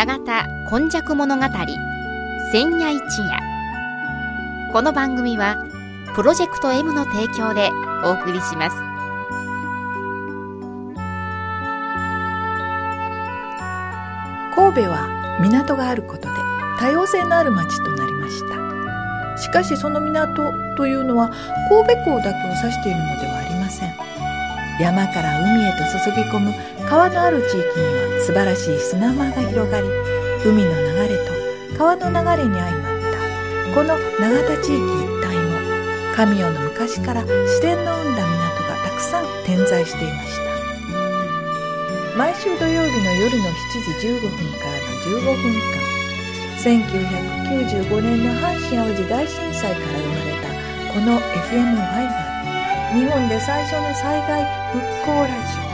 永田今昔物語千夜一夜。この番組はプロジェクト M の提供でお送りします。神戸は港があることで多様性のある町となりました。しかしその港というのは神戸港だけを指しているのではありません。山から海へと注ぎ込む川のある地域には素晴らしい砂間が広がり海の流れと川の流れに相まった。この永田地域一帯も神代の昔から自然の生んだ港がたくさん点在していました。毎週土曜日の夜の7時15分からの15分間1995年の阪神・淡路大震災から生まれたこの FM ワイは日本で最初の災害復興ラジオ。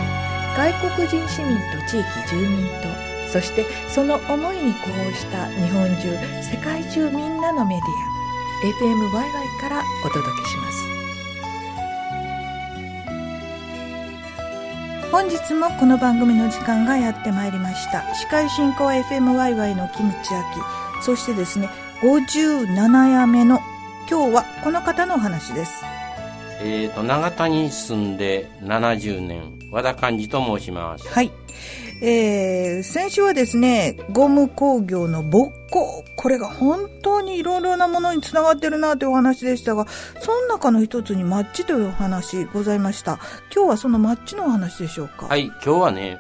外国人市民と地域住民とそしてその思いに呼応した日本中世界中みんなのメディア。FM ワイワイからお届けします。本日もこの番組の時間がやってまいりました。司会進行は FM ワイワイのキムチ焼きそしてですね57夜目の今日はこの方のお話です。えーと、長田に住んで70年、和田寛治と申します。はい。えー、先週はですね、ゴム工業の勃興。これが本当にいろいろなものにつながってるなというお話でしたが、その中の一つにマッチというお話ございました。今日はそのマッチのお話でしょうか？はい、今日はね、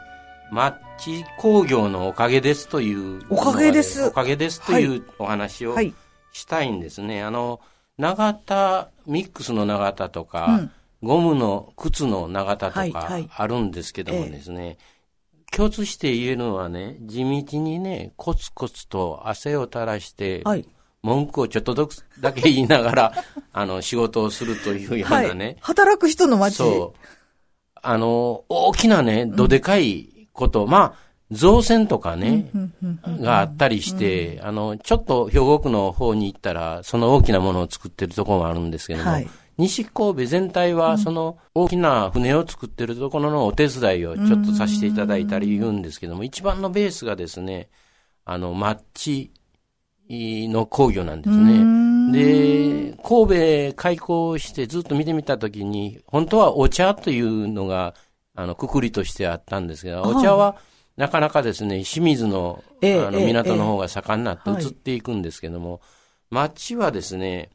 マッチ工業のおかげですという。おかげですおかげですというお話をはい。したいんですね。あの、長田、ミックスの長田とか、うんゴムの靴の長田とはいはいかあるんですけどもええですね、共通して言えるのはね、地道にね、コツコツと汗を垂らして、はい。文句をちょっとだけ言いながら、あの、仕事をするというようは。ないね、働く人の街。そう。あの、大きなね、どでかいこと、まあ、造船とかね、があったりして、あの、ちょっと兵庫区の方に行ったら、その大きなものを作ってるところもあるんですけども、はい。西神戸全体は、その大きな船を作ってるところのお手伝いをちょっとさせていただいたり言うんですけども、一番のベースがですね、あの、マッチの工業なんですね。で、神戸開港してずっと見てみたときに、本当はお茶というのが、あの、くくりとしてあったんですが、お茶は、なかなかですね、清水の、あの、港の方が盛んになってはい。移っていくんですけども、町はですね、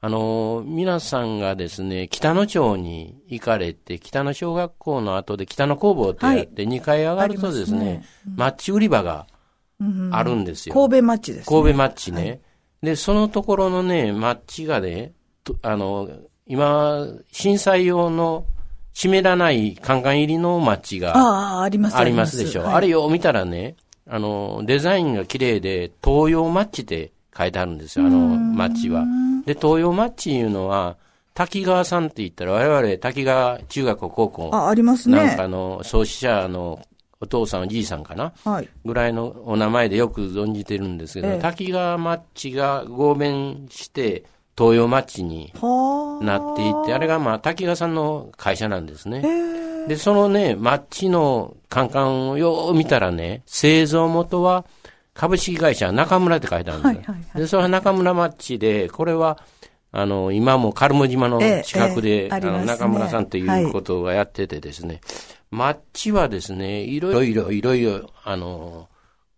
あの、皆さんがですね、北野町に行かれて、北野小学校の後で北野工房ってやって、2階上がるとですね、マッチ売り場があるんですよ。神戸町です、ね。神戸マッチね。で、そのところのね、マッチがね、とあの、今、震災用の湿らないカンカン入りのマッチがああ、ありますありますでしょ。はいあれを見たらね、あの、デザインが綺麗で、東洋マッチって書いてあるんですよ、あの、マッチは。で、東洋マッチいうのは、滝川さんって言ったら、我々滝川中学校高校、あ、ありますね。なんかの創始者のお父さんおじいさんかな？はい。ぐらいのお名前でよく存じてるんですけど、ええ滝川マッチが合弁して、東洋マッチにはあ。なっていって、あれがまあ滝川さんの会社なんですね。で、そのね、マッチのカンカンをよう見たらね、製造元は株式会社中村って書いてあるんですよ。はいはいはいで、それは中村マッチで、これは、あの、今もカルモ島の近くで、あの、中村さんということをやっててですね、マッチはですね、いろいろ、いろいろ、あの、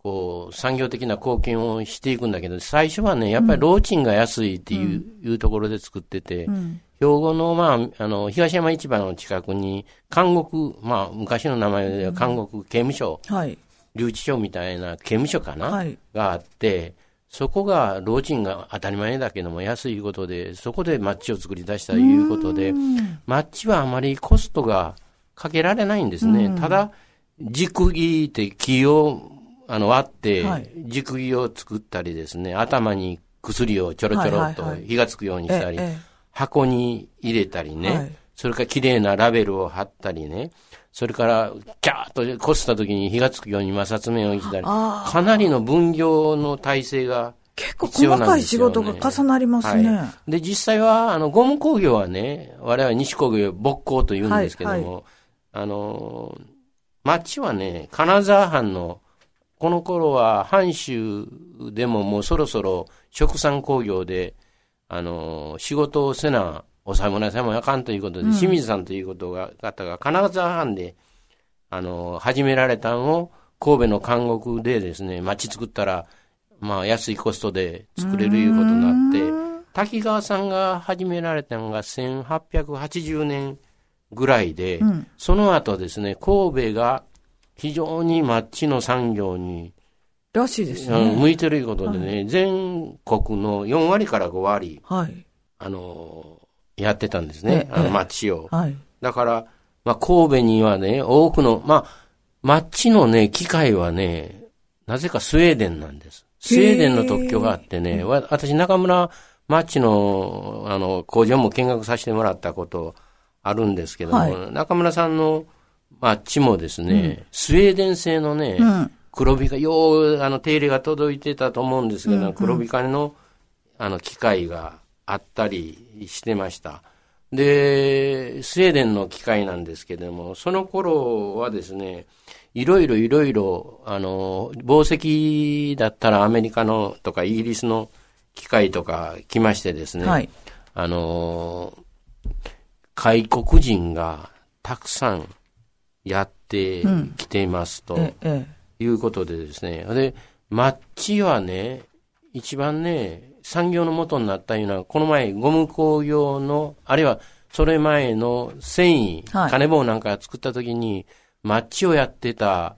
こう、産業的な貢献をしていくんだけど、最初はね、やっぱり労賃が安いっていう,、いうところで作ってて、兵庫の、まあ、あの、東山市場の近くに、監獄、まあ、昔の名前では監獄刑務所、はい。留置所みたいな刑務所かな、はい。があって、そこが、労賃が当たり前だけども安いことで、そこでマッチを作り出したということで、マッチはあまりコストがかけられないんですね。ただ、軸木って木をあの割ってはい、軸木を作ったりですね、頭に薬をちょろちょろっとはいはいはい。火がつくようにしたり、ええ箱に入れたりね、はい。それから綺麗なラベルを貼ったりね、それから、キャーッとこすった時に火がつくように摩擦面を置いたり、あかなりの分業の体制が結構細かい仕事が重なりますね。はい、で、実際は、あの、ゴム工業はね、我々西工業、勃工と言うんですけども、はいあの、町はね、金沢藩のこの頃は阪州でももうそろそろ食産工業で、あの、仕事をせな、お侍さんもあかんということで、うん、清水さんということが、方が金沢藩で、あの、始められたのを、神戸の監獄でですね、町作ったら、まあ安いコストで作れるいうことになって、滝川さんが始められたのが1880年ぐらいで、うん、その後ですね、神戸が非常にマッチの産業に、らしいですね。向いてるいうことでね、はい、全国の4割から5割、はい、あの、やってたんですね、あのマッチを。はい、だから、まあ、神戸にはね、多くの、まあ、マッチのね、機械はね、なぜかスウェーデンなんです。スウェーデンの特許があってね、私中村マッチの、あの、工場も見学させてもらったことあるんですけども、はい、中村さんのマッチもですね、うん、スウェーデン製のね、うん、黒ビカ、よう、あの、手入れが届いてたと思うんですけど、うんうん、黒ビカの、あの、機械があったりしてました。で、スウェーデンの機械なんですけども、その頃はですね、いろいろいろいろ、あの、紡績だったらアメリカのとかイギリスの機会とか来ましてですね、はい、あの外国人がたくさんやってきていますと、いうことでですね、で、マッチはね、一番ね、産業の元になったような、この前、ゴム工業の、あるいはそれ前の繊維、はい、金棒なんか作った時に、マッチをやってた、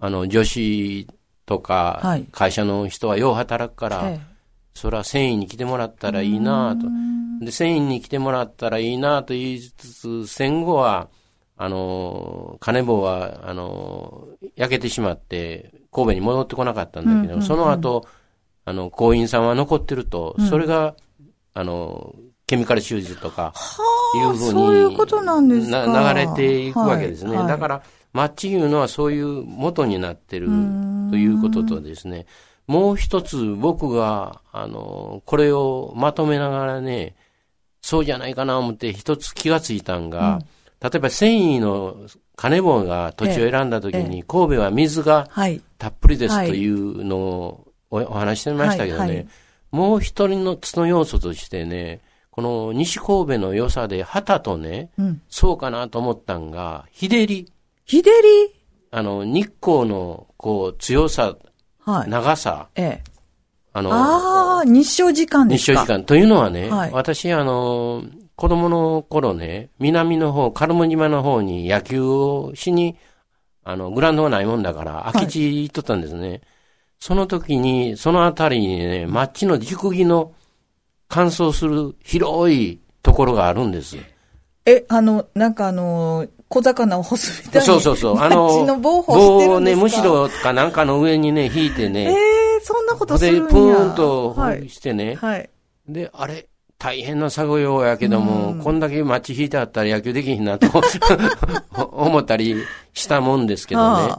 あの、女子とか、会社の人はよう働くから、はいそれは繊維に来てもらったらいいなと。で、繊維に来てもらったらいいなと言いつつ、戦後は、あの、鐘紡は、あの、焼けてしまって、神戸に戻ってこなかったんだけど、その後、あの、工員さんは残ってると、それが、あの、ケミカルシューズとか、いうふうに、そういうことなんですか。流れていくわけですね。はい。はい、だから、マッチいうのはそういう元になってるということとですね、もう一つ僕が、あの、これをまとめながらね、そうじゃないかな思って一つ気がついたんが、うん、例えば繊維の金棒が土地を選んだ時に、神戸は水がたっぷりですというのをお話してましたけどね、もう一人のつの要素としてね、この西神戸の良さで旗とね、うん、そうかなと思ったんが、日照り。日照り？あの、日光のこう強さはい、長さ。ええ。あの、ああ、日照時間ですか。日照時間。というのはね、はい、私、あの、子供の頃ね、南の方、カルモ島の方に野球をしに、あの、グラウンドがないもんだから、空き地行っとったんですね。はい、その時に、そのあたりにね、町の熟議の乾燥する広いところがあるんです。え、あの、なんかあの、小魚を干すみたいな。そうそうそう。あの、の棒棒をね、むしろかなんかの上にね、引いてね。ええー、そんなことするんやで、プーンとしてね。はい。はい、で、あれ、大変な作業やけども、うん、こんだけマッチ引いてあったら野球できひんなと 思ったりしたもんですけどね。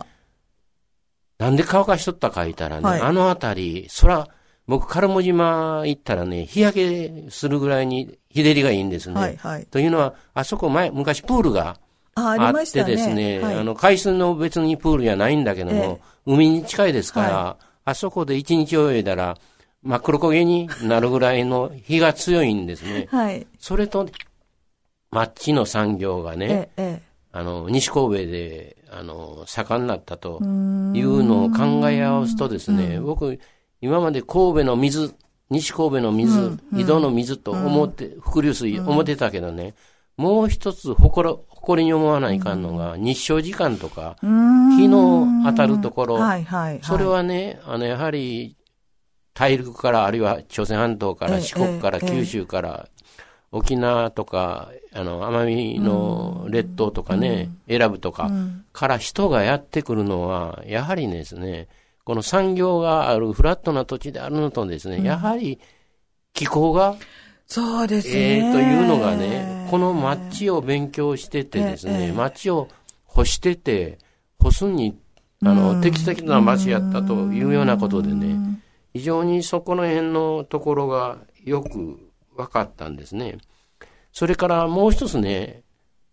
なんで乾かしとったか言ったらね、はい、あのあたり、そら、僕、カルモ島行ったらね、日焼けするぐらいに日照りがいいんですね。はいはい、というのは、あそこ前、昔プールがあってですね、あの、海水の別にプールじゃないんだけども、ええ、海に近いですから、はい、あそこで一日泳いだら、真っ黒焦げになるぐらいの日が強いんですね。はい。それと、マッチの産業がね、え、あの、西神戸で、あの、盛んになったというのを考え合わすとですね、僕、今まで神戸の水、西神戸の水、うん、井戸の水と思って、伏流水思ってたけどね、もう一つ誇誇りに思わないかんのが、日照時間とか、日の当たるところ、はいはいはい、それはね、あの、やはり、大陸から、あるいは朝鮮半島から、四国から、九州から、沖縄とか、あの、奄美の列島とかね、選ぶとか、から人がやってくるのは、やはりですね、この産業があるフラットな土地であるのとですね、やはり気候がそうですね。えー、というのがね、この街を勉強しててですね、街を干してて、干すに、あの、適切な街やったというようなことでね、非常にそこの辺のところがよく分かったんですね。それからもう一つね、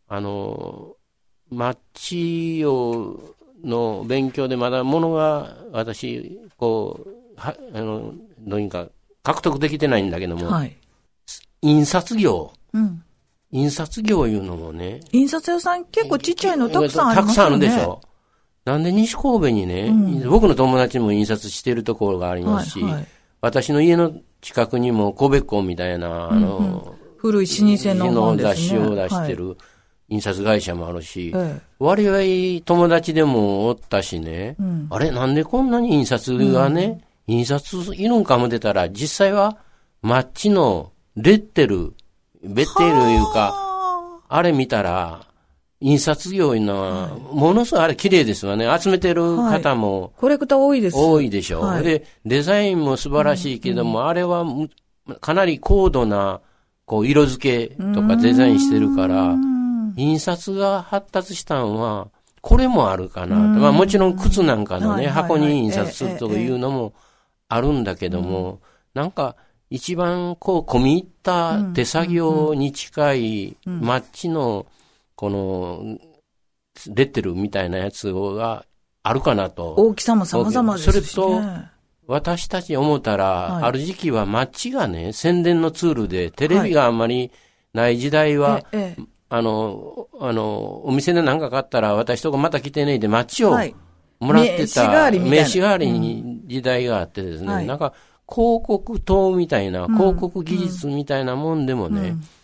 あの、街をの勉強でまだものが私、こう、は、あの、どういうか、獲得できてないんだけども、はい。印刷業、うん。印刷業いうのもね、印刷屋さん結構ちっちゃいのたくさんありますよね。たくさんあるでしょ。なんで西神戸にね、うん。僕の友達も印刷してるところがありますし、はいはい。私の家の近くにも神戸港みたいな、あの、古い老舗の。雑誌を出してる印刷会社もあるし、はい。え。割合友達でもおったしね、うん。あれなんでこんなに印刷がね、印刷いるんかも出たら、実際はマッチのレッテル、ベッテルいうか、あ。あれ見たら、印刷業いうのは、ものすごいあれ綺麗ですわね。集めてる方もーコレクター多いです。多いでしょ。はい。で、デザインも素晴らしいけども、あれはむかなり高度な、こう、色付けとかデザインしてるから、うん。印刷が発達したんは、これもあるかなと。まあもちろん靴なんかのね、箱に印刷するというのもあるんだけども、なんか一番こう込み入った手作業に近いマッチのこのレッテルみたいなやつがあるかなと。大きさも様々ですし、ね。それと私たち思ったら、はい。ある時期はマッチがね、宣伝のツールで、テレビがあんまりない時代は、えええあの、あの、お店で何か買ったら、私とこまた来てねで、マッチをえはい。もらってた、わりみたいな。名刺代わりに時代があってですね、はい。なんか、広告塔みたいな、広告技術みたいなもんでもね、うん。マッ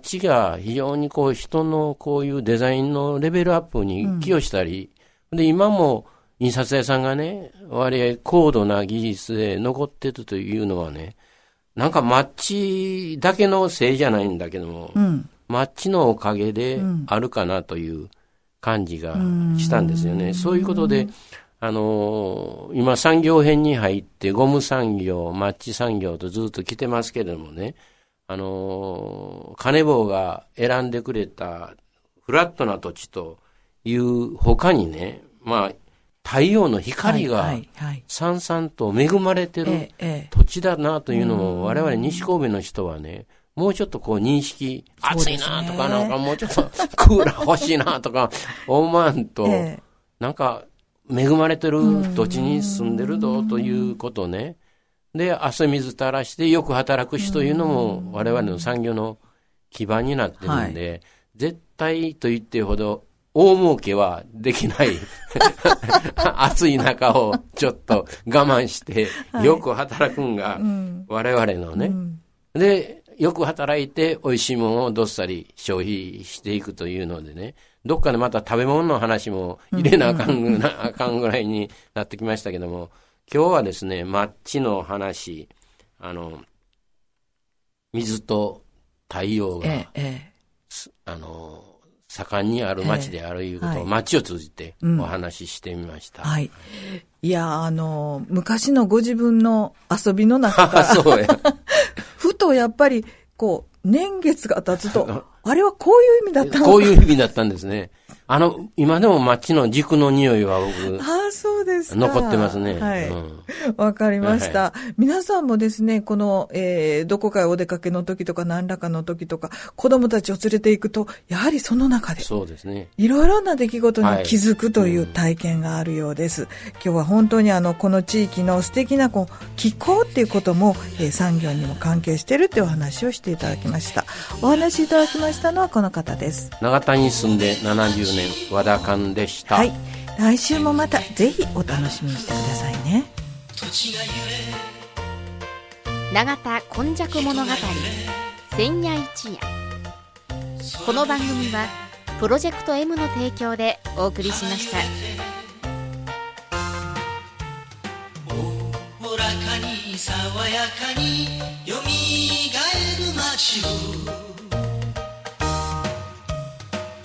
チが非常にこう人のこういうデザインのレベルアップに寄与したり、で、今も印刷屋さんがね、割合高度な技術で残ってるというのはね、なんかマッチだけのせいじゃないんだけども、うん。マッチのおかげであるかなという感じがしたんですよね。そういうことで、あのー今産業編に入ってゴム産業、マッチ産業とずっと来てますけれどもね、あのー金棒が選んでくれたフラットな土地という他にね、まあ、太陽の光がさんさんと恵まれてる土地だなというのを我々西神戸の人はね、もうちょっとこう認識、暑いなとかなんかもうちょっと クーラー欲しいなとか思わんと、ええ。なんか恵まれてる土地に住んでるぞということね。で、汗水垂らしてよく働く人というのも我々の産業の基盤になってるんで、絶対と言ってほど大儲けはできない。暑い中をちょっと我慢して、よく働くんが我々のね。で、よく働いて美味しいものをどっさり消費していくというのでね、どっかでまた食べ物の話も入れなあかんぐなあかんぐらいになってきましたけども、今日はですね、マッチの話、あの、水と太陽が、えええあの、盛んにある町であるいうことを、はい町を通じてうんお話ししてみました。えはい。いや、あの、昔のご自分の遊びの中かあ、ら、そうや。ふとやっぱり、こう、年月が経つと、あれはこういう意味だったのか。こういう意味だったんですね。あの、今でも町の軸の匂いは僕、ああ、そうですか。残ってますね。はい。うんわかりました。皆さんもですね、この、えー、どこかへお出かけの時とか何らかの時とか、子供たちを連れて行くと、やはりその中で、そうですね。いろいろな出来事に気づくといはいう体験があるようです。今日は本当にあの、この地域の素敵なこう気候っていうことも、えー産業にも関係しているっていうお話をしていただきました。お話しいただきましたのはこの方です。長田に住んで70年、和田勘でした。はい。来週もまたぜひお楽しみにしてくださいね。永田今昔物語千夜一夜。この番組はプロジェクト M の提供でお送りしました。おらかに爽やかによみがえる街を。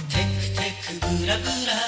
テクテクブラブラ